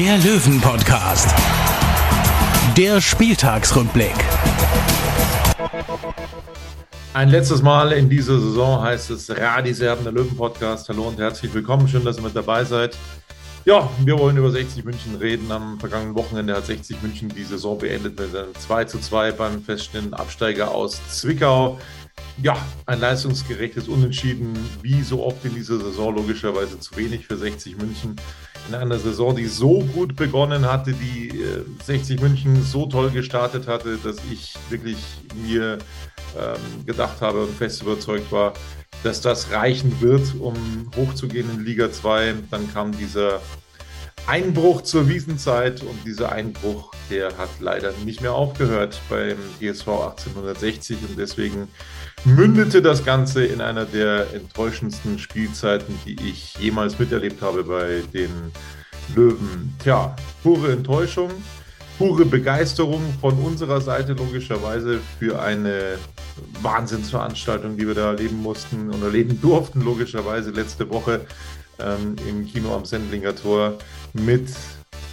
der Löwen-Podcast. Der Spieltagsrückblick. Ein letztes Mal in dieser Saison heißt es Radis Erben, der Löwen-Podcast. Hallo und herzlich willkommen. Schön, dass ihr mit dabei seid. Ja, wir wollen über 60 München reden. Am vergangenen Wochenende hat 60 München die Saison beendet mit einem 2 zu 2 beim feststehenden Absteiger aus Zwickau. Ja, ein leistungsgerechtes Unentschieden, wie so oft in dieser Saison, logischerweise zu wenig für 60 München. In einer Saison, die so gut begonnen hatte, die äh, 60 München so toll gestartet hatte, dass ich wirklich mir ähm, gedacht habe und fest überzeugt war, dass das reichen wird, um hochzugehen in Liga 2. Dann kam dieser Einbruch zur Wiesenzeit und dieser Einbruch, der hat leider nicht mehr aufgehört beim ESV 1860 und deswegen mündete das Ganze in einer der enttäuschendsten Spielzeiten, die ich jemals miterlebt habe bei den Löwen. Tja, pure Enttäuschung, pure Begeisterung von unserer Seite logischerweise für eine Wahnsinnsveranstaltung, die wir da erleben mussten und erleben durften, logischerweise letzte Woche ähm, im Kino am Sendlinger Tor mit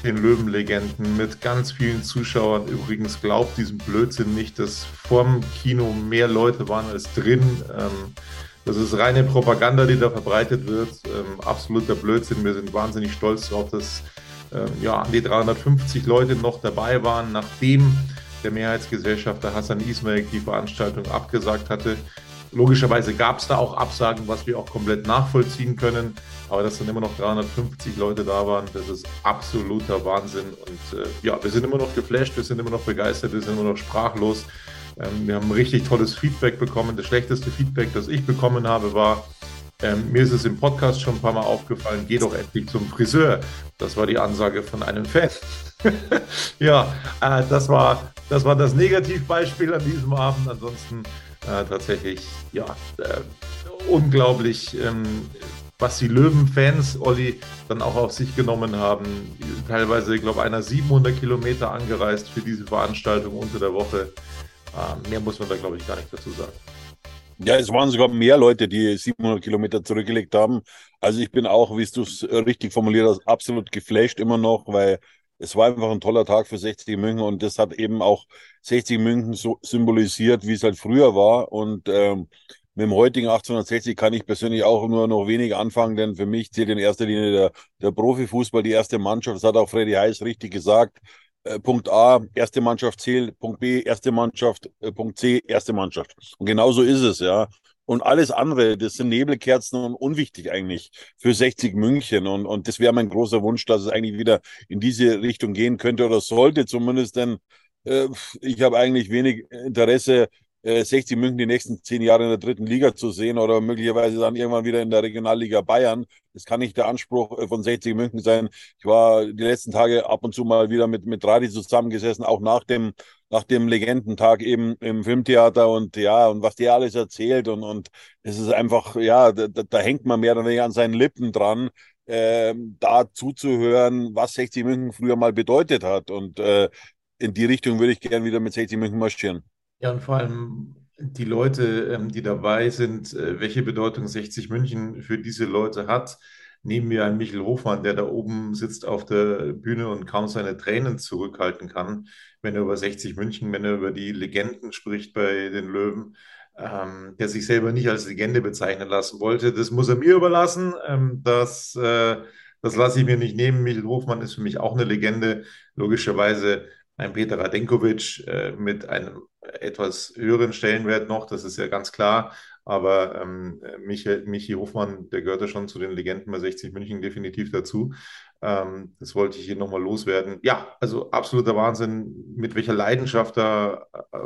den Löwenlegenden, mit ganz vielen Zuschauern. Übrigens glaubt diesen Blödsinn nicht, dass vorm Kino mehr Leute waren als drin. Ähm, das ist reine Propaganda, die da verbreitet wird. Ähm, absoluter Blödsinn. Wir sind wahnsinnig stolz darauf, dass ähm, ja, an die 350 Leute noch dabei waren, nachdem der Mehrheitsgesellschafter Hassan Ismail die Veranstaltung abgesagt hatte. Logischerweise gab es da auch Absagen, was wir auch komplett nachvollziehen können. Aber dass dann immer noch 350 Leute da waren, das ist absoluter Wahnsinn. Und äh, ja, wir sind immer noch geflasht, wir sind immer noch begeistert, wir sind immer noch sprachlos. Ähm, wir haben richtig tolles Feedback bekommen. Das schlechteste Feedback, das ich bekommen habe, war, ähm, mir ist es im Podcast schon ein paar Mal aufgefallen, geh doch endlich zum Friseur. Das war die Ansage von einem Fan. ja, äh, das, war, das war das Negativbeispiel an diesem Abend. Ansonsten äh, tatsächlich, ja, äh, unglaublich, ähm, was die Löwen-Fans, Olli, dann auch auf sich genommen haben. Teilweise, ich glaube, einer 700 Kilometer angereist für diese Veranstaltung unter der Woche. Äh, mehr muss man da, glaube ich, gar nicht dazu sagen. Ja, es waren sogar mehr Leute, die 700 Kilometer zurückgelegt haben. Also ich bin auch, wie du es richtig formuliert hast, absolut geflasht immer noch, weil es war einfach ein toller Tag für 60 München und das hat eben auch 60 München so symbolisiert, wie es halt früher war. Und ähm, mit dem heutigen 1860 kann ich persönlich auch nur noch wenig anfangen, denn für mich zählt in erster Linie der, der Profifußball, die erste Mannschaft. Das hat auch Freddy Heiß richtig gesagt. Äh, Punkt A, erste Mannschaft zählt. Punkt B, erste Mannschaft. Äh, Punkt C, erste Mannschaft. Und genau so ist es, ja. Und alles andere, das sind Nebelkerzen und unwichtig eigentlich für 60 München. Und, und das wäre mein großer Wunsch, dass es eigentlich wieder in diese Richtung gehen könnte oder sollte zumindest, denn äh, ich habe eigentlich wenig Interesse, äh, 60 München die nächsten zehn Jahre in der dritten Liga zu sehen oder möglicherweise dann irgendwann wieder in der Regionalliga Bayern. Das kann nicht der Anspruch äh, von 60 München sein. Ich war die letzten Tage ab und zu mal wieder mit, mit Radi zusammengesessen, auch nach dem, nach dem Legendentag eben im Filmtheater und ja, und was der alles erzählt und, und es ist einfach, ja, da, da hängt man mehr oder weniger an seinen Lippen dran. Äh, da zuzuhören, was 60 München früher mal bedeutet hat. Und äh, in die Richtung würde ich gerne wieder mit 60 München marschieren. Ja, und vor allem die Leute, ähm, die dabei sind, äh, welche Bedeutung 60 München für diese Leute hat. Nehmen wir einen Michel Hofmann, der da oben sitzt auf der Bühne und kaum seine Tränen zurückhalten kann, wenn er über 60 München, wenn er über die Legenden spricht bei den Löwen, ähm, der sich selber nicht als Legende bezeichnen lassen wollte. Das muss er mir überlassen. Ähm, das, äh, das lasse ich mir nicht nehmen. Michel Hofmann ist für mich auch eine Legende. Logischerweise ein Peter Radenkovic äh, mit einem etwas höheren Stellenwert noch, das ist ja ganz klar. Aber ähm, Michi, Michi Hofmann, der gehörte schon zu den Legenden bei 60 München definitiv dazu. Ähm, das wollte ich hier nochmal loswerden. Ja, also absoluter Wahnsinn, mit welcher Leidenschaft da äh,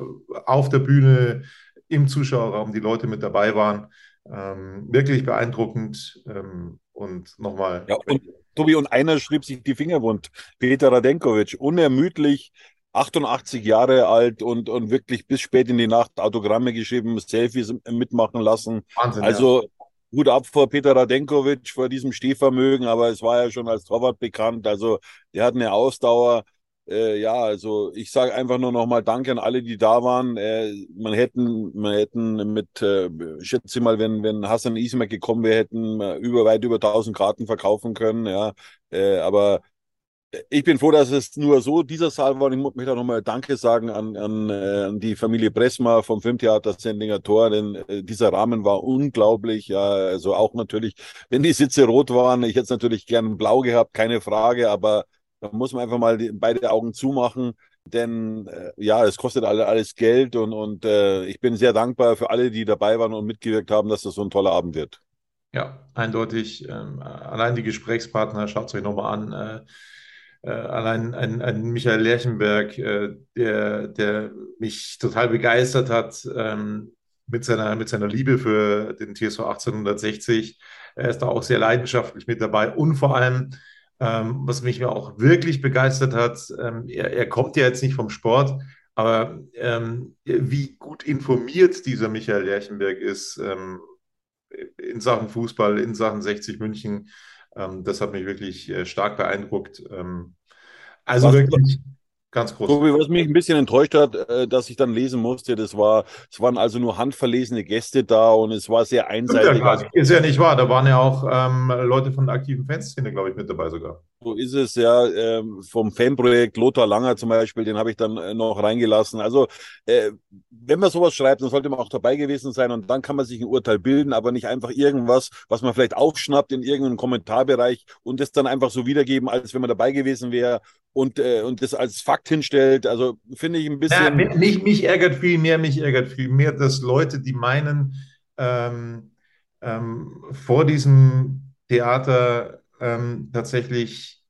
auf der Bühne, im Zuschauerraum die Leute mit dabei waren. Ähm, wirklich beeindruckend. Ähm, und nochmal, ja, und, Tobi, und einer schrieb sich die Finger wund. Peter Radenkovic, unermüdlich, 88 Jahre alt und, und wirklich bis spät in die Nacht Autogramme geschrieben, Selfies mitmachen lassen. Wahnsinn, also ja. Hut ab vor Peter Radenkovic, vor diesem Stehvermögen, aber es war ja schon als Torwart bekannt. Also der hat eine Ausdauer. Äh, ja, also ich sage einfach nur nochmal Danke an alle, die da waren. Äh, man hätten, man hätten mit, äh, schätze mal, wenn, wenn Hassan Ismail gekommen wäre, hätten über weit über 1000 Karten verkaufen können. Ja, äh, aber ich bin froh, dass es nur so dieser Saal war. Ich möchte auch nochmal Danke sagen an, an, äh, an die Familie Pressma vom Filmtheater Sendinger Tor, denn äh, dieser Rahmen war unglaublich. Ja, also auch natürlich, wenn die Sitze rot waren, ich hätte es natürlich gern blau gehabt, keine Frage, aber da muss man einfach mal die, beide Augen zumachen. Denn äh, ja, es kostet alle, alles Geld und, und äh, ich bin sehr dankbar für alle, die dabei waren und mitgewirkt haben, dass das so ein toller Abend wird. Ja, eindeutig. Ähm, allein die Gesprächspartner, schaut es euch nochmal an. Äh, allein ein, ein Michael Lerchenberg, äh, der, der mich total begeistert hat ähm, mit, seiner, mit seiner Liebe für den TSV 1860. Er ist da auch sehr leidenschaftlich mit dabei und vor allem, ähm, was mich auch wirklich begeistert hat, ähm, er, er kommt ja jetzt nicht vom Sport, aber ähm, wie gut informiert dieser Michael Lerchenberg ist ähm, in Sachen Fußball, in Sachen 60 München, ähm, das hat mich wirklich äh, stark beeindruckt. Ähm, also was, wirklich ganz groß. Tobi, was mich ein bisschen enttäuscht hat, äh, dass ich dann lesen musste, das war, es waren also nur handverlesene Gäste da und es war sehr einseitig. Ja, ist ja nicht wahr. Da waren ja auch ähm, Leute von der aktiven Fanszene, glaube ich, mit dabei sogar. So ist es ja ähm, vom Fanprojekt Lothar Langer zum Beispiel, den habe ich dann äh, noch reingelassen. Also äh, wenn man sowas schreibt, dann sollte man auch dabei gewesen sein und dann kann man sich ein Urteil bilden, aber nicht einfach irgendwas, was man vielleicht aufschnappt in irgendeinem Kommentarbereich und das dann einfach so wiedergeben, als wenn man dabei gewesen wäre und, äh, und das als Fakt hinstellt. Also finde ich ein bisschen. Ja, mich, mich ärgert viel mehr, mich ärgert viel mehr, dass Leute, die meinen, ähm, ähm, vor diesem Theater ähm, tatsächlich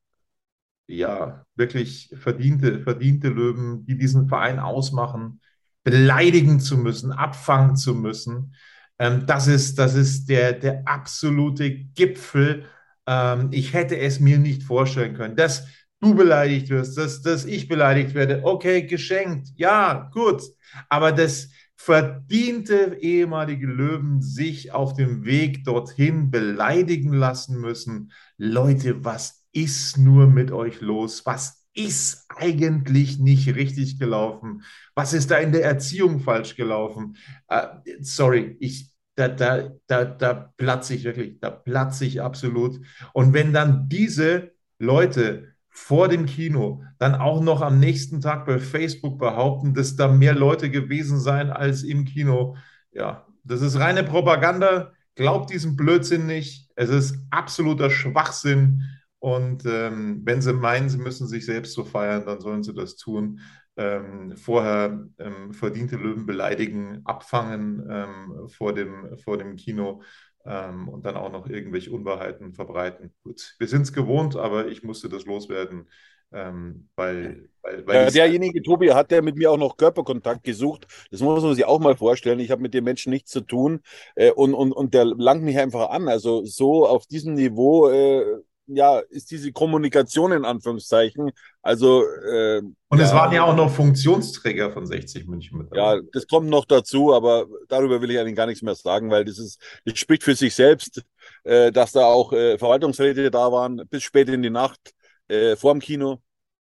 ja wirklich verdiente, verdiente Löwen, die diesen Verein ausmachen, beleidigen zu müssen, abfangen zu müssen. Ähm, das ist, das ist der, der absolute Gipfel. Ähm, ich hätte es mir nicht vorstellen können. Dass du beleidigt wirst, dass, dass ich beleidigt werde, okay, geschenkt, ja, gut. Aber das verdiente ehemalige Löwen sich auf dem Weg dorthin beleidigen lassen müssen. Leute, was ist nur mit euch los? Was ist eigentlich nicht richtig gelaufen? Was ist da in der Erziehung falsch gelaufen? Uh, sorry, ich, da, da, da, da platze ich wirklich, da platze ich absolut. Und wenn dann diese Leute vor dem Kino dann auch noch am nächsten Tag bei Facebook behaupten, dass da mehr Leute gewesen seien als im Kino. Ja, das ist reine Propaganda. Glaubt diesen Blödsinn nicht. Es ist absoluter Schwachsinn. Und ähm, wenn sie meinen, sie müssen sich selbst so feiern, dann sollen sie das tun. Ähm, vorher ähm, verdiente Löwen beleidigen, abfangen ähm, vor, dem, vor dem Kino ähm, und dann auch noch irgendwelche Unwahrheiten verbreiten. Gut, wir sind es gewohnt, aber ich musste das loswerden. Ähm, weil, weil, weil ja, derjenige, Tobi, hat der mit mir auch noch Körperkontakt gesucht. Das muss man sich auch mal vorstellen. Ich habe mit dem Menschen nichts zu tun äh, und, und, und der langt mich einfach an. Also so auf diesem Niveau äh, ja, ist diese Kommunikation in Anführungszeichen. Also äh, und es ja, waren ja auch noch Funktionsträger von 60 München mit dabei. Ja, das kommt noch dazu, aber darüber will ich eigentlich gar nichts mehr sagen, weil das ist, das spricht für sich selbst, äh, dass da auch äh, Verwaltungsräte da waren bis spät in die Nacht äh, vor dem Kino.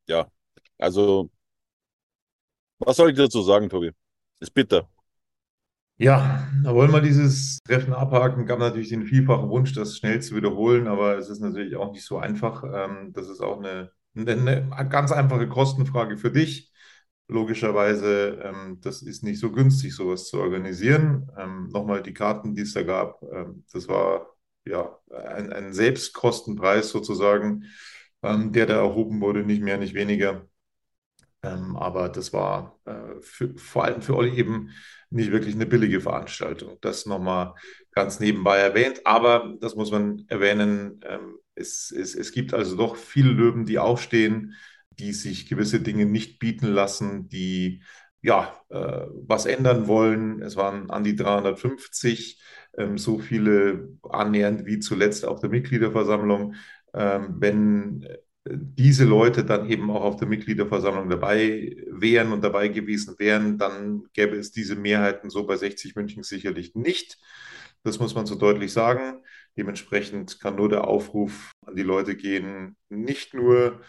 Ja, also was soll ich dazu sagen, Tobi? Ist bitter. Ja, da wollen wir dieses Treffen abhaken. Gab natürlich den vielfachen Wunsch, das schnell zu wiederholen, aber es ist natürlich auch nicht so einfach. Ähm, das ist auch eine, eine ganz einfache Kostenfrage für dich. Logischerweise, ähm, das ist nicht so günstig, sowas zu organisieren. Ähm, nochmal die Karten, die es da gab, das war ja ein, ein Selbstkostenpreis sozusagen, der da erhoben wurde, nicht mehr, nicht weniger. Ähm, aber das war äh, für, vor allem für Olli eben nicht wirklich eine billige Veranstaltung. Das nochmal ganz nebenbei erwähnt. Aber das muss man erwähnen. Ähm, es, es, es gibt also doch viele Löwen, die aufstehen, die sich gewisse Dinge nicht bieten lassen, die ja, äh, was ändern wollen. Es waren an die 350, ähm, so viele annähernd wie zuletzt auf der Mitgliederversammlung. Ähm, wenn diese Leute dann eben auch auf der Mitgliederversammlung dabei wären und dabei gewesen wären, dann gäbe es diese Mehrheiten so bei 60 München sicherlich nicht. Das muss man so deutlich sagen. Dementsprechend kann nur der Aufruf an die Leute gehen, nicht nur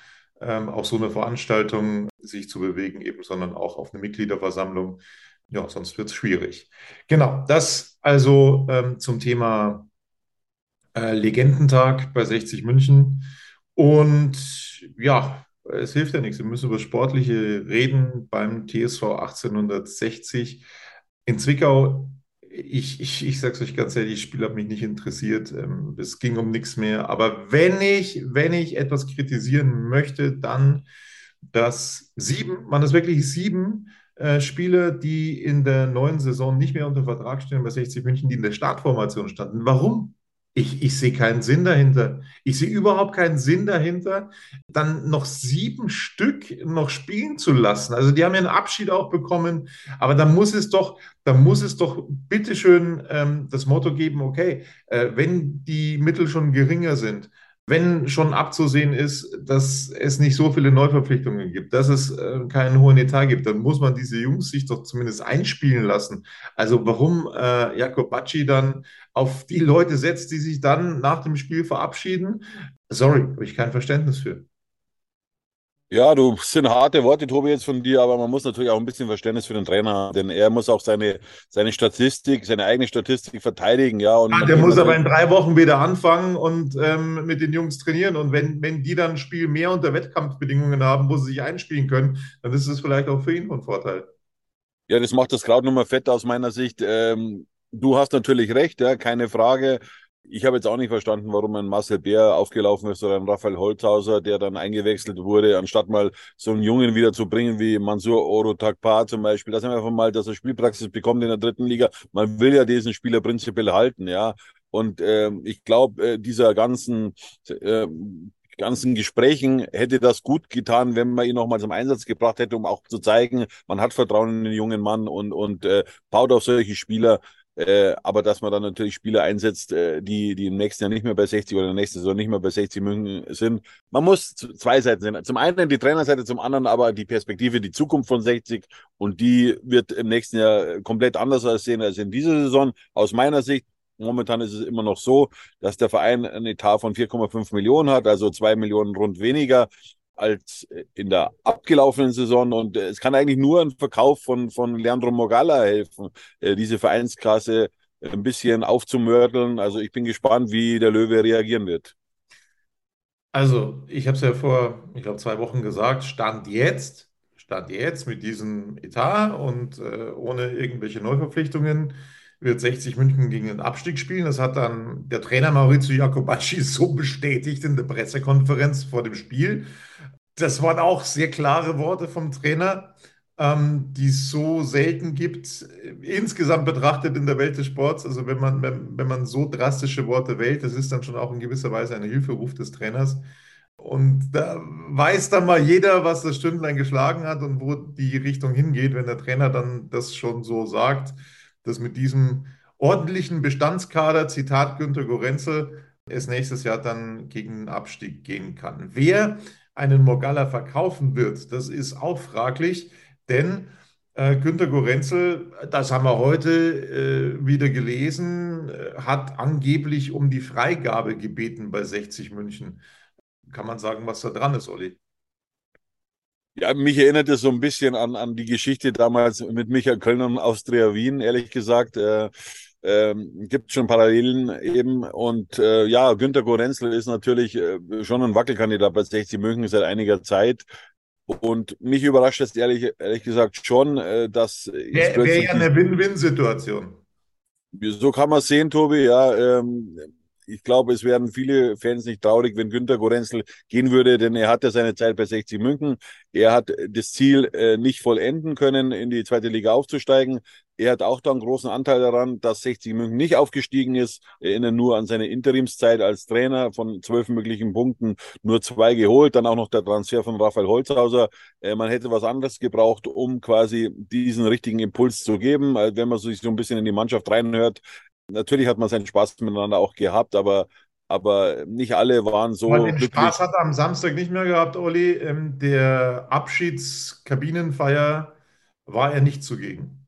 ähm, auf so eine Veranstaltung sich zu bewegen, eben, sondern auch auf eine Mitgliederversammlung. Ja, sonst wird es schwierig. Genau, das also ähm, zum Thema äh, Legendentag bei 60 München. Und ja, es hilft ja nichts. Wir müssen über Sportliche reden beim TSV 1860 in Zwickau. Ich, ich, ich sage es euch ganz ehrlich, das Spiel hat mich nicht interessiert. Ähm, es ging um nichts mehr. Aber wenn ich, wenn ich etwas kritisieren möchte, dann, dass sieben, man ist wirklich sieben äh, Spieler, die in der neuen Saison nicht mehr unter Vertrag stehen bei 60 München, die in der Startformation standen. Warum? Ich, ich sehe keinen Sinn dahinter. Ich sehe überhaupt keinen Sinn dahinter, dann noch sieben Stück noch spielen zu lassen. Also die haben ja einen Abschied auch bekommen, aber da muss es doch, da muss es doch bitteschön ähm, das Motto geben, okay, äh, wenn die Mittel schon geringer sind, wenn schon abzusehen ist, dass es nicht so viele Neuverpflichtungen gibt, dass es äh, keinen hohen Etat gibt, dann muss man diese Jungs sich doch zumindest einspielen lassen. Also warum äh, Jakob Bacci dann auf die Leute setzt, die sich dann nach dem Spiel verabschieden, sorry, habe ich kein Verständnis für. Ja, du sind harte Worte, Tobi, jetzt von dir, aber man muss natürlich auch ein bisschen Verständnis für den Trainer haben, denn er muss auch seine, seine Statistik, seine eigene Statistik verteidigen, ja. Und ja, der muss aber in drei Wochen wieder anfangen und ähm, mit den Jungs trainieren. Und wenn, wenn die dann ein Spiel mehr unter Wettkampfbedingungen haben, wo sie sich einspielen können, dann ist es vielleicht auch für ihn von Vorteil. Ja, das macht das Kraut nochmal fett aus meiner Sicht. Ähm, du hast natürlich recht, ja, keine Frage. Ich habe jetzt auch nicht verstanden, warum ein Marcel Bär aufgelaufen ist oder ein Raphael Holzhauser, der dann eingewechselt wurde, anstatt mal so einen Jungen wieder zu bringen wie Mansur Oro Takpa zum Beispiel. Das einfach mal, dass er Spielpraxis bekommt in der dritten Liga. Man will ja diesen Spieler prinzipiell halten, ja. Und äh, ich glaube, äh, dieser ganzen äh, ganzen Gesprächen hätte das gut getan, wenn man ihn nochmal zum Einsatz gebracht hätte, um auch zu zeigen, man hat Vertrauen in den jungen Mann und, und äh, baut auf solche Spieler. Äh, aber dass man dann natürlich Spieler einsetzt, äh, die, die im nächsten Jahr nicht mehr bei 60 oder in der nächsten Saison nicht mehr bei 60 München sind. Man muss zwei Seiten sehen. Zum einen die Trainerseite, zum anderen aber die Perspektive, die Zukunft von 60. Und die wird im nächsten Jahr komplett anders aussehen als in dieser Saison. Aus meiner Sicht Momentan ist es immer noch so, dass der Verein einen Etat von 4,5 Millionen hat, also zwei Millionen rund weniger als in der abgelaufenen Saison. Und äh, es kann eigentlich nur ein Verkauf von, von Leandro Mogala helfen, äh, diese Vereinsklasse ein bisschen aufzumörteln. Also ich bin gespannt, wie der Löwe reagieren wird. Also, ich habe es ja vor, ich glaube, zwei Wochen gesagt, Stand jetzt, Stand jetzt mit diesem Etat und äh, ohne irgendwelche Neuverpflichtungen wird 60 München gegen den Abstieg spielen. Das hat dann der Trainer Maurizio Jacobacci so bestätigt in der Pressekonferenz vor dem Spiel. Das waren auch sehr klare Worte vom Trainer, ähm, die es so selten gibt, insgesamt betrachtet in der Welt des Sports. Also wenn man, wenn, wenn man so drastische Worte wählt, das ist dann schon auch in gewisser Weise ein Hilferuf des Trainers. Und da weiß dann mal jeder, was das Stündlein geschlagen hat und wo die Richtung hingeht, wenn der Trainer dann das schon so sagt, dass mit diesem ordentlichen Bestandskader, Zitat Günter Gorenzel, es nächstes Jahr dann gegen den Abstieg gehen kann. Wer einen Morgalla verkaufen wird, das ist auch fraglich, denn äh, Günter Gorenzel, das haben wir heute äh, wieder gelesen, äh, hat angeblich um die Freigabe gebeten bei 60 München. Kann man sagen, was da dran ist, Olli? Ja, mich erinnert es so ein bisschen an, an die Geschichte damals mit Michael Köln und Austria Wien, ehrlich gesagt. Äh, ähm, gibt schon Parallelen eben. Und äh, ja, Günter Gorenzel ist natürlich äh, schon ein Wackelkandidat bei 60 München seit einiger Zeit. Und mich überrascht es ehrlich, ehrlich gesagt schon, äh, dass. Wäre wär ja eine Win-Win-Situation. So kann man sehen, Tobi, ja. Ähm, ich glaube, es werden viele Fans nicht traurig, wenn Günter Gorenzel gehen würde, denn er hatte seine Zeit bei 60 München. Er hat das Ziel äh, nicht vollenden können, in die zweite Liga aufzusteigen. Er hat auch da einen großen Anteil daran, dass 60 München nicht aufgestiegen ist. Erinnern nur an seine Interimszeit als Trainer von zwölf möglichen Punkten, nur zwei geholt. Dann auch noch der Transfer von Raphael Holzhauser. Äh, man hätte was anderes gebraucht, um quasi diesen richtigen Impuls zu geben. Also wenn man sich so ein bisschen in die Mannschaft reinhört, Natürlich hat man seinen Spaß miteinander auch gehabt, aber aber nicht alle waren so Aber den. Spaß hat er am Samstag nicht mehr gehabt, Olli. Ähm, der Abschiedskabinenfeier war er nicht zugegen.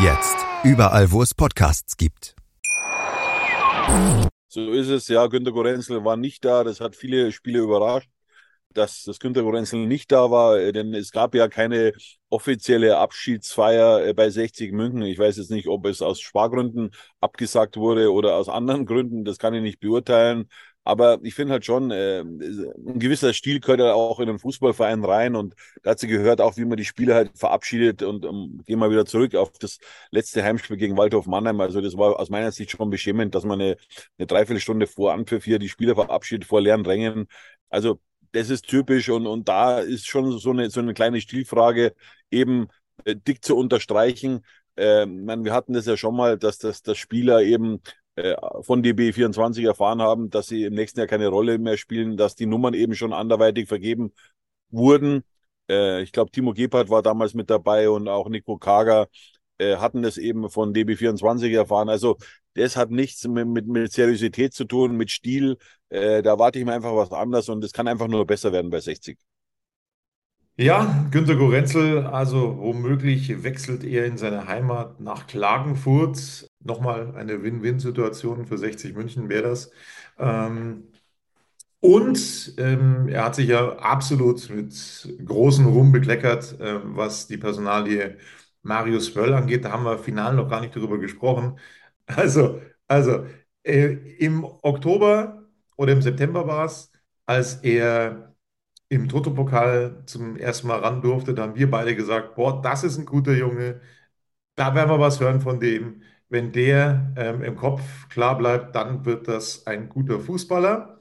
Jetzt überall, wo es Podcasts gibt. So ist es, ja. Günter Gorenzel war nicht da. Das hat viele Spiele überrascht, dass das Günter Gorenzel nicht da war, äh, denn es gab ja keine offizielle Abschiedsfeier äh, bei 60 München. Ich weiß jetzt nicht, ob es aus Spargründen abgesagt wurde oder aus anderen Gründen. Das kann ich nicht beurteilen. Aber ich finde halt schon, äh, ein gewisser Stil gehört ja auch in einen Fußballverein rein und dazu gehört auch, wie man die Spieler halt verabschiedet und um, gehen wir wieder zurück auf das letzte Heimspiel gegen Waldhof Mannheim. Also das war aus meiner Sicht schon beschämend, dass man eine, eine Dreiviertelstunde vor Anpfiff hier die Spieler verabschiedet vor leeren Rängen. Also das ist typisch und, und da ist schon so eine, so eine kleine Stilfrage eben äh, dick zu unterstreichen. Äh, man, wir hatten das ja schon mal, dass das, das Spieler eben äh, von DB24 erfahren haben, dass sie im nächsten Jahr keine Rolle mehr spielen, dass die Nummern eben schon anderweitig vergeben wurden. Äh, ich glaube, Timo Gebhardt war damals mit dabei und auch Nico Kager äh, hatten das eben von DB24 erfahren. Also das hat nichts mit, mit, mit Seriosität zu tun, mit Stil. Äh, da warte ich mir einfach was anderes und es kann einfach nur besser werden bei 60. Ja, Günter Gorenzel, also womöglich wechselt er in seine Heimat nach Klagenfurt. Nochmal eine Win-Win-Situation für 60 München wäre das. Ähm, und ähm, er hat sich ja absolut mit großem Ruhm bekleckert, äh, was die Personalie Marius Wöll angeht. Da haben wir final noch gar nicht darüber gesprochen. Also, also äh, im Oktober oder im September war es, als er im Toto-Pokal zum ersten Mal ran durfte, da haben wir beide gesagt, boah, das ist ein guter Junge, da werden wir was hören von dem. Wenn der ähm, im Kopf klar bleibt, dann wird das ein guter Fußballer.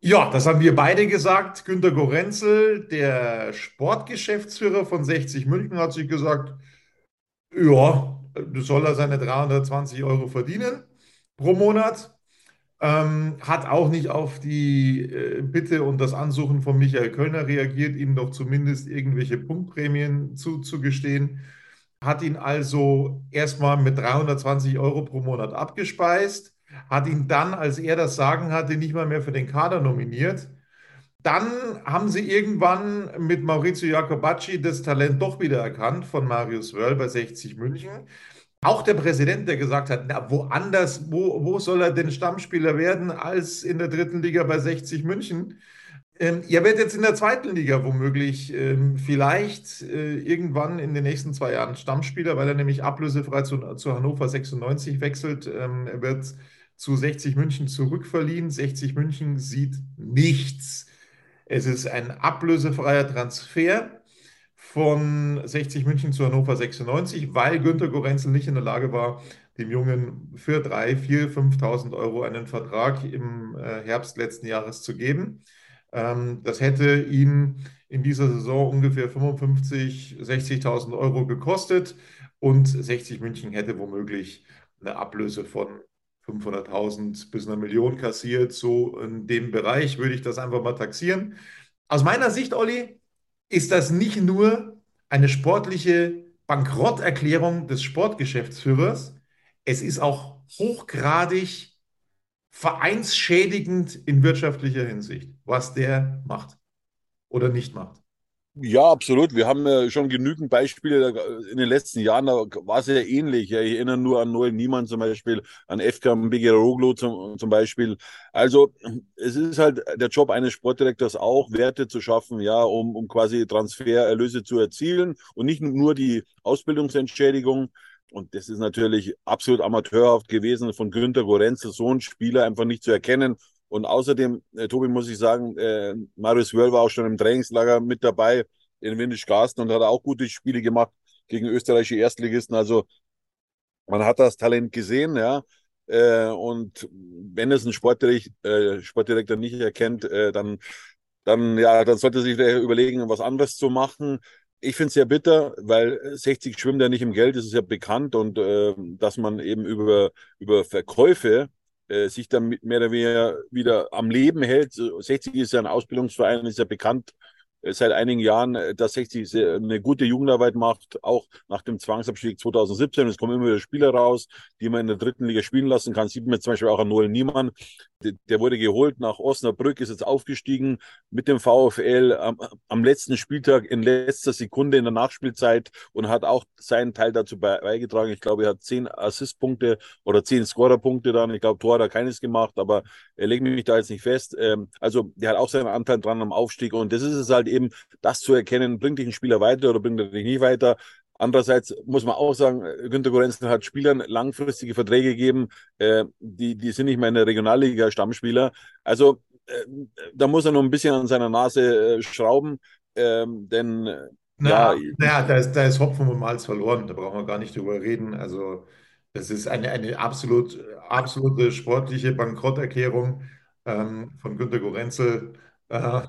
Ja, das haben wir beide gesagt. Günter Gorenzel, der Sportgeschäftsführer von 60 München, hat sich gesagt, ja, soll er seine 320 Euro verdienen pro Monat. Ähm, hat auch nicht auf die äh, Bitte und das Ansuchen von Michael Kölner reagiert, ihm doch zumindest irgendwelche Punktprämien zuzugestehen. Hat ihn also erstmal mit 320 Euro pro Monat abgespeist, hat ihn dann, als er das Sagen hatte, nicht mal mehr für den Kader nominiert. Dann haben sie irgendwann mit Maurizio Jacobacci das Talent doch wieder erkannt von Marius Wörl bei 60 München. Auch der Präsident, der gesagt hat, na, woanders, wo, wo soll er denn Stammspieler werden als in der dritten Liga bei 60 München? Ähm, ihr werdet jetzt in der zweiten Liga womöglich ähm, vielleicht äh, irgendwann in den nächsten zwei Jahren Stammspieler, weil er nämlich ablösefrei zu, zu Hannover 96 wechselt. Ähm, er wird zu 60 München zurückverliehen. 60 München sieht nichts. Es ist ein ablösefreier Transfer von 60 München zu Hannover 96, weil Günter Gorenzel nicht in der Lage war, dem Jungen für 3.000, 4.000, 5.000 Euro einen Vertrag im äh, Herbst letzten Jahres zu geben. Ähm, das hätte ihn in dieser Saison ungefähr 55.000, 60.000 Euro gekostet und 60 München hätte womöglich eine Ablöse von 500.000 bis einer Million kassiert. So in dem Bereich würde ich das einfach mal taxieren. Aus meiner Sicht, Olli, ist das nicht nur eine sportliche Bankrotterklärung des Sportgeschäftsführers, es ist auch hochgradig vereinsschädigend in wirtschaftlicher Hinsicht, was der macht oder nicht macht. Ja, absolut. Wir haben ja schon genügend Beispiele in den letzten Jahren, da war es ja ähnlich. ich erinnere nur an Noel Niemann zum Beispiel, an Efkam Begeroglu zum, zum Beispiel. Also es ist halt der Job eines Sportdirektors auch, Werte zu schaffen, ja, um, um quasi Transfererlöse zu erzielen und nicht nur die Ausbildungsentschädigung. Und das ist natürlich absolut amateurhaft gewesen, von Günter Gorenzel so einen Spieler einfach nicht zu erkennen und außerdem, äh, Tobi, muss ich sagen, äh, Marius Wörl war auch schon im Trainingslager mit dabei in Windisch-Garsten und hat auch gute Spiele gemacht gegen österreichische Erstligisten. Also man hat das Talent gesehen, ja. Äh, und wenn es ein Sportdirekt, äh, Sportdirektor nicht erkennt, äh, dann, dann, ja, dann sollte sich überlegen, was anderes zu machen. Ich finde es sehr bitter, weil 60 schwimmt ja nicht im Geld, das ist ja bekannt und äh, dass man eben über, über Verkäufe äh, sich dann mehr oder weniger wieder am Leben hält. 60 ist ja ein Ausbildungsverein, ist ja bekannt seit einigen Jahren, äh, dass 60 eine gute Jugendarbeit macht, auch nach dem Zwangsabstieg 2017. Es kommen immer wieder Spieler raus, die man in der dritten Liga spielen lassen kann. Sieht man zum Beispiel auch an Noel Niemann. Der wurde geholt nach Osnabrück, ist jetzt aufgestiegen mit dem VfL am, am letzten Spieltag in letzter Sekunde in der Nachspielzeit und hat auch seinen Teil dazu beigetragen. Ich glaube, er hat zehn Assistpunkte oder zehn Scorerpunkte dann. Ich glaube, Tor hat er keines gemacht, aber er legt mich da jetzt nicht fest. Ähm, also, der hat auch seinen Anteil dran am Aufstieg und das ist es halt eben, das zu erkennen, bringt dich ein Spieler weiter oder bringt er dich nicht weiter. Andererseits muss man auch sagen, Günter Gorenzel hat Spielern langfristige Verträge gegeben, äh, die, die sind nicht mehr in der Regionalliga Stammspieler. Also äh, da muss er noch ein bisschen an seiner Nase äh, schrauben, ähm, denn na, ja, naja, da ist, da ist Hopfen und Malz verloren, da brauchen wir gar nicht drüber reden. Also das ist eine, eine absolut, absolute sportliche Bankrotterklärung ähm, von Günter Gorenzel. Äh,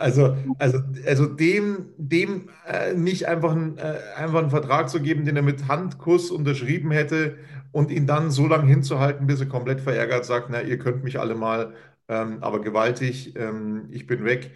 also, also, also dem, dem äh, nicht einfach, ein, äh, einfach einen Vertrag zu geben, den er mit Handkuss unterschrieben hätte und ihn dann so lange hinzuhalten, bis er komplett verärgert sagt, na, ihr könnt mich alle mal, ähm, aber gewaltig, ähm, ich bin weg.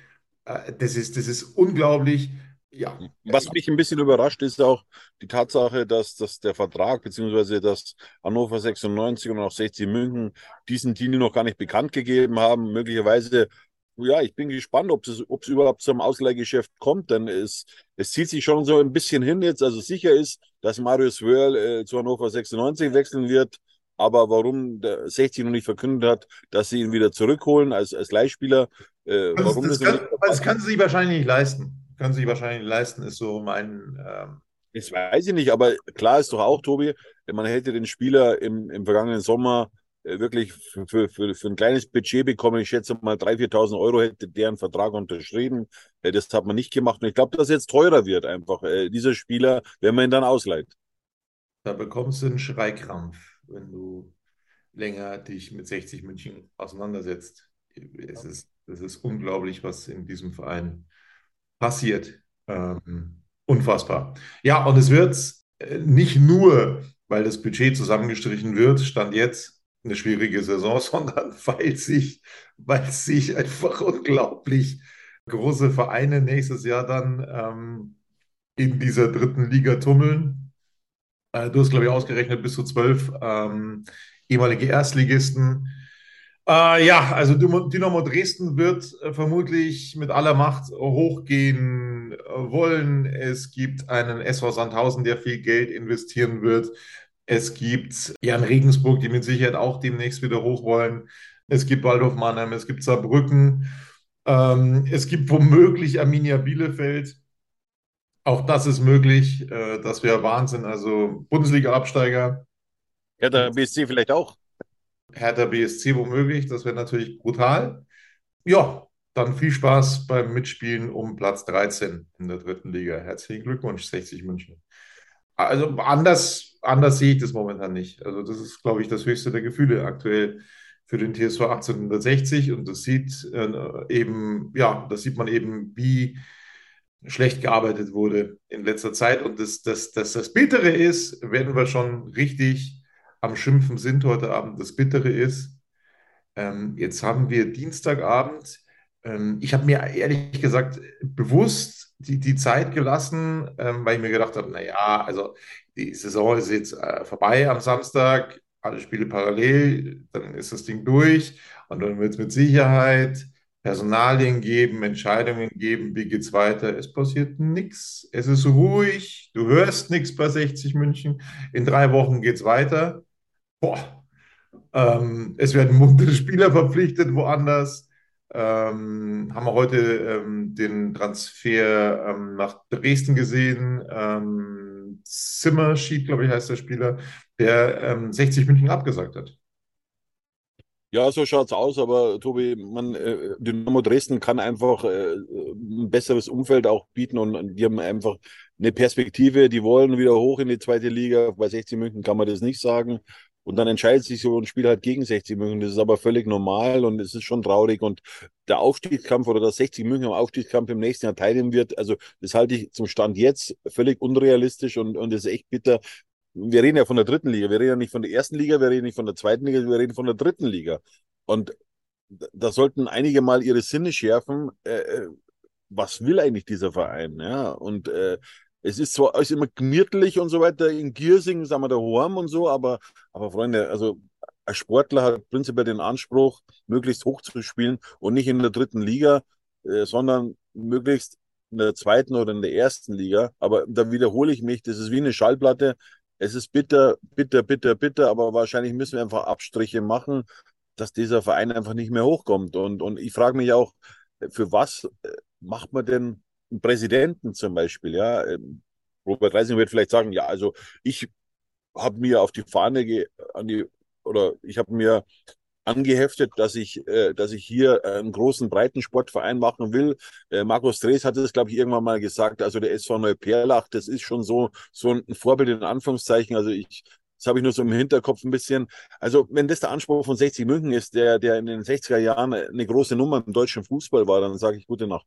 Äh, das ist, das ist unglaublich. Ja. Was mich ein bisschen überrascht, ist auch die Tatsache, dass, dass der Vertrag beziehungsweise dass Hannover 96 und auch 60 München diesen Deal noch gar nicht bekannt gegeben haben. Möglicherweise ja, ich bin gespannt, ob es, ob es überhaupt zum Ausleihgeschäft kommt, denn es, es zieht sich schon so ein bisschen hin jetzt. Also sicher ist, dass Marius Wörl äh, zu Hannover 96 wechseln wird. Aber warum der 60 noch nicht verkündet hat, dass sie ihn wieder zurückholen als, als Leihspieler, äh, das, warum das, das, kann, das kann sie sich wahrscheinlich nicht leisten. Kann sie sich wahrscheinlich nicht leisten, ist so mein. Ähm das weiß ich nicht, aber klar ist doch auch, Tobi, man hätte den Spieler im, im vergangenen Sommer wirklich für, für, für, für ein kleines Budget bekommen. Ich schätze mal 3.000, 4.000 Euro hätte deren Vertrag unterschrieben. Äh, das hat man nicht gemacht. Und ich glaube, dass jetzt teurer wird einfach, äh, dieser Spieler, wenn man ihn dann ausleiht. Da bekommst du einen Schreikrampf, wenn du länger dich mit 60 München auseinandersetzt. Es ist, es ist unglaublich, was in diesem Verein passiert. Ähm, unfassbar. Ja, und es wird nicht nur, weil das Budget zusammengestrichen wird, stand jetzt, eine schwierige Saison, sondern weil sich, weil sich einfach unglaublich große Vereine nächstes Jahr dann ähm, in dieser dritten Liga tummeln. Äh, du hast, glaube ich, ausgerechnet bis zu zwölf ähm, ehemalige Erstligisten. Äh, ja, also Dynamo Dresden wird äh, vermutlich mit aller Macht hochgehen äh, wollen. Es gibt einen SV Sandhausen, der viel Geld investieren wird. Es gibt Jan Regensburg, die mit Sicherheit auch demnächst wieder hoch wollen. Es gibt Waldorf Mannheim, es gibt Saarbrücken. Ähm, es gibt womöglich Arminia Bielefeld. Auch das ist möglich. Äh, das wäre Wahnsinn. Also Bundesliga-Absteiger. Hertha BSC vielleicht auch. Hertha BSC womöglich. Das wäre natürlich brutal. Ja, dann viel Spaß beim Mitspielen um Platz 13 in der dritten Liga. Herzlichen Glückwunsch, 60 München. Also anders, anders sehe ich das momentan nicht. Also das ist, glaube ich, das höchste der Gefühle aktuell für den TSV 1860 und das sieht äh, eben, ja, das sieht man eben, wie schlecht gearbeitet wurde in letzter Zeit und das, das, das, das Bittere ist, werden wir schon richtig am Schimpfen sind heute Abend, das Bittere ist, ähm, jetzt haben wir Dienstagabend, ähm, ich habe mir ehrlich gesagt bewusst die, die Zeit gelassen, ähm, weil ich mir gedacht habe, naja, also die Saison ist jetzt äh, vorbei am Samstag, alle Spiele parallel, dann ist das Ding durch und dann wird es mit Sicherheit Personalien geben, Entscheidungen geben, wie geht es weiter. Es passiert nichts, es ist ruhig, du hörst nichts bei 60 München. In drei Wochen geht es weiter. Boah. Ähm, es werden muntere Spieler verpflichtet woanders. Ähm, haben wir heute ähm, den Transfer ähm, nach Dresden gesehen. Ähm, Zimmerschied, glaube ich, heißt der Spieler, der 60 ähm, München abgesagt hat. Ja, so schaut es aus, aber Tobi, man, äh, Dynamo Dresden kann einfach äh, ein besseres Umfeld auch bieten und die haben einfach eine Perspektive, die wollen wieder hoch in die zweite Liga. Bei 60 München kann man das nicht sagen. Und dann entscheidet sich so ein Spiel halt gegen 60 München. Das ist aber völlig normal und es ist schon traurig. Und der Aufstiegskampf oder das 60 München am Aufstiegskampf im nächsten Jahr teilnehmen wird, also das halte ich zum Stand jetzt völlig unrealistisch und, und ist echt bitter. Wir reden ja von der dritten Liga. Wir reden ja nicht von der ersten Liga, wir reden nicht von der zweiten Liga, wir reden von der dritten Liga. Und da sollten einige mal ihre Sinne schärfen. Äh, äh was will eigentlich dieser Verein? Ja, und äh, es ist zwar alles immer gemütlich und so weiter, in Giersing, sagen wir da Horm und so, aber, aber Freunde, also ein Sportler hat prinzipiell den Anspruch, möglichst hoch zu spielen und nicht in der dritten Liga, äh, sondern möglichst in der zweiten oder in der ersten Liga. Aber da wiederhole ich mich, das ist wie eine Schallplatte. Es ist bitter, bitter, bitter, bitter, aber wahrscheinlich müssen wir einfach Abstriche machen, dass dieser Verein einfach nicht mehr hochkommt. Und, und ich frage mich auch, für was äh, macht man denn Präsidenten zum Beispiel, ja? Ähm, Robert Reising wird vielleicht sagen, ja, also ich habe mir auf die Fahne an die oder ich habe mir angeheftet, dass ich, äh, dass ich hier einen großen Breitensportverein machen will. Äh, Markus Drees hat es, glaube ich, irgendwann mal gesagt. Also der SV Neuperlach, das ist schon so so ein Vorbild in Anführungszeichen. Also ich das habe ich nur so im Hinterkopf ein bisschen. Also, wenn das der Anspruch von 60 München ist, der, der in den 60er Jahren eine große Nummer im deutschen Fußball war, dann sage ich gute Nacht.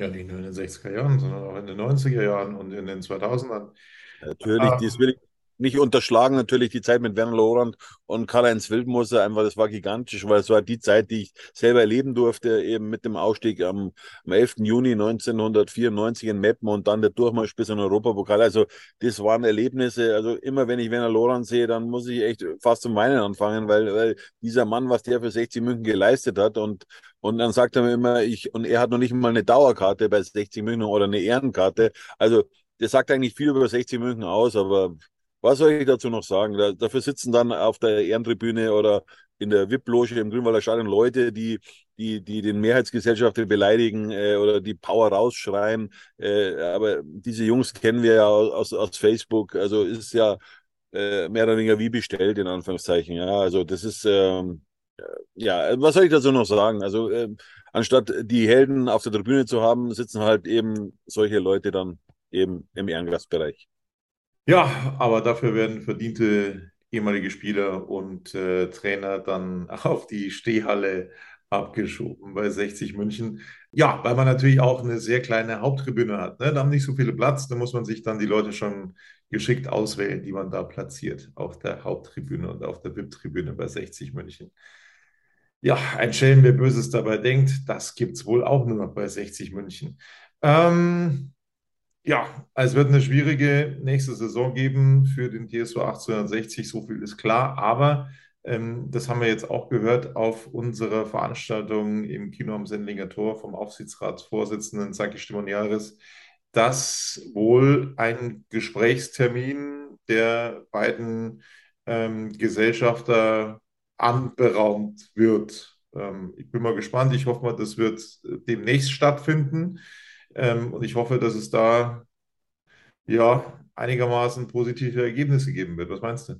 Ja, nicht nur in den 60er Jahren, sondern auch in den 90er Jahren und in den 2000ern. Natürlich, das will ich, nicht unterschlagen natürlich die Zeit mit Werner Lorand und Karl-Heinz Wildmoser, einfach das war gigantisch, weil es war die Zeit, die ich selber erleben durfte, eben mit dem Ausstieg am, am 11. Juni 1994 in Meppen und dann der Durchmarsch bis in den Europapokal. Also das waren Erlebnisse, also immer wenn ich Werner Lorand sehe, dann muss ich echt fast zum Weinen anfangen, weil, weil dieser Mann, was der für 60 München geleistet hat und und dann sagt er mir immer, ich, und er hat noch nicht mal eine Dauerkarte bei 60 München oder eine Ehrenkarte. Also, das sagt eigentlich viel über 60 München aus, aber was soll ich dazu noch sagen? Da, dafür sitzen dann auf der Ehrentribüne oder in der VIP-Loge im Grünwalder Stadion Leute, die, die, die den Mehrheitsgesellschaften beleidigen äh, oder die Power rausschreien. Äh, aber diese Jungs kennen wir ja aus, aus Facebook. Also ist ja äh, mehr oder weniger wie bestellt, in Anführungszeichen. Ja, also das ist, ähm, ja, was soll ich dazu noch sagen? Also äh, anstatt die Helden auf der Tribüne zu haben, sitzen halt eben solche Leute dann eben im Ehrengastbereich. Ja, aber dafür werden verdiente ehemalige Spieler und äh, Trainer dann auf die Stehhalle abgeschoben bei 60 München. Ja, weil man natürlich auch eine sehr kleine Haupttribüne hat. Ne? Da haben nicht so viele Platz, da muss man sich dann die Leute schon geschickt auswählen, die man da platziert auf der Haupttribüne und auf der VIP-Tribüne bei 60 München. Ja, ein Schelm, wer Böses dabei denkt, das gibt es wohl auch nur noch bei 60 München. Ähm, ja, es wird eine schwierige nächste Saison geben für den TSV 1860, so viel ist klar. Aber ähm, das haben wir jetzt auch gehört auf unserer Veranstaltung im Kino am Sendlinger Tor vom Aufsichtsratsvorsitzenden Saki Stimoniaris, dass wohl ein Gesprächstermin der beiden ähm, Gesellschafter anberaumt wird. Ähm, ich bin mal gespannt. Ich hoffe mal, das wird demnächst stattfinden. Ähm, und ich hoffe, dass es da ja einigermaßen positive Ergebnisse geben wird. Was meinst du?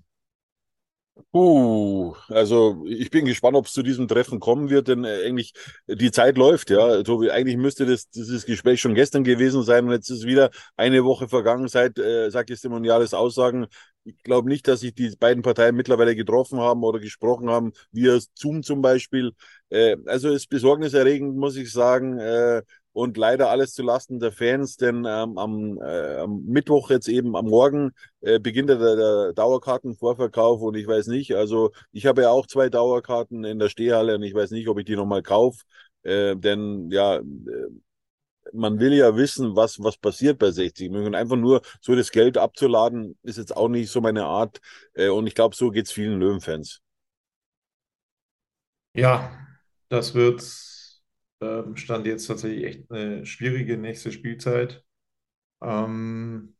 Uh, also ich bin gespannt, ob es zu diesem Treffen kommen wird, denn äh, eigentlich die Zeit läuft, ja. Tobi, eigentlich müsste das, dieses Gespräch schon gestern gewesen sein und jetzt ist wieder eine Woche vergangen seit äh, Testimoniales Aussagen. Ich glaube nicht, dass sich die beiden Parteien mittlerweile getroffen haben oder gesprochen haben, via Zoom zum Beispiel. Äh, also ist besorgniserregend, muss ich sagen. Äh, und leider alles zu Lasten der Fans, denn ähm, am, äh, am, Mittwoch jetzt eben am Morgen äh, beginnt der, der, Dauerkartenvorverkauf und ich weiß nicht, also ich habe ja auch zwei Dauerkarten in der Stehhalle und ich weiß nicht, ob ich die nochmal kaufe, äh, denn ja, äh, man will ja wissen, was, was passiert bei 60 München. Einfach nur so das Geld abzuladen, ist jetzt auch nicht so meine Art. Äh, und ich glaube, so geht es vielen Löwenfans. Ja, das wird ähm, stand jetzt tatsächlich echt eine schwierige nächste Spielzeit. Ähm,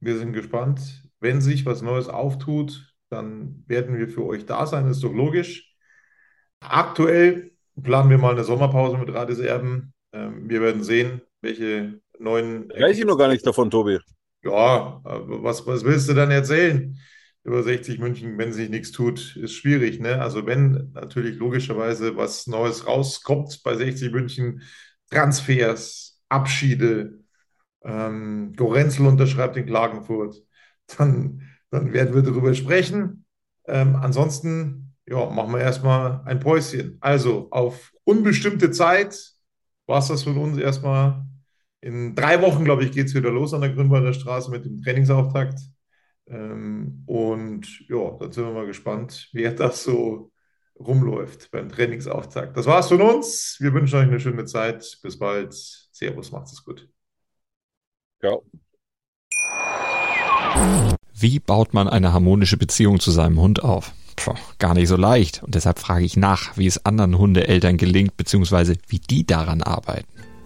wir sind gespannt. Wenn sich was Neues auftut, dann werden wir für euch da sein, ist doch logisch. Aktuell planen wir mal eine Sommerpause mit Radis Erben. Ähm, wir werden sehen, welche neuen. Weiß ich noch gar nichts davon, Tobi. Ja, was, was willst du dann erzählen? Über 60 München, wenn sich nichts tut, ist schwierig. Ne? Also wenn natürlich logischerweise was Neues rauskommt bei 60 München, Transfers, Abschiede, ähm, Gorenzel unterschreibt in Klagenfurt, dann, dann werden wir darüber sprechen. Ähm, ansonsten ja, machen wir erstmal ein Päuschen. Also auf unbestimmte Zeit war es das von uns erstmal. In drei Wochen, glaube ich, geht es wieder los an der Grünwalder Straße mit dem Trainingsauftakt. Ähm, und ja, dann sind wir mal gespannt, wer das so rumläuft beim Trainingsauftakt. Das war's von uns. Wir wünschen euch eine schöne Zeit. Bis bald. Servus, macht's es gut. Ja. Wie baut man eine harmonische Beziehung zu seinem Hund auf? Puh, gar nicht so leicht. Und deshalb frage ich nach, wie es anderen Hundeeltern gelingt, beziehungsweise wie die daran arbeiten.